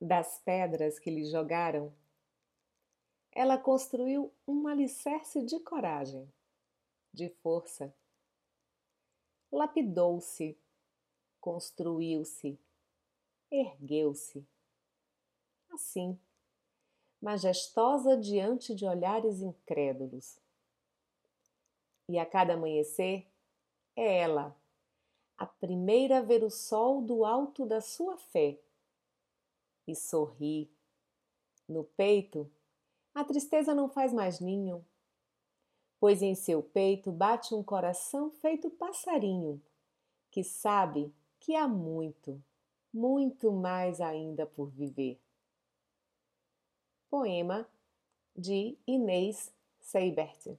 das pedras que lhe jogaram, ela construiu um alicerce de coragem, de força. Lapidou-se, construiu-se, ergueu-se. Assim, majestosa diante de olhares incrédulos. E a cada amanhecer, é ela, a primeira a ver o sol do alto da sua fé. E sorri. No peito, a tristeza não faz mais ninho, pois em seu peito bate um coração feito passarinho, que sabe que há muito, muito mais ainda por viver. Poema de Inês Seibert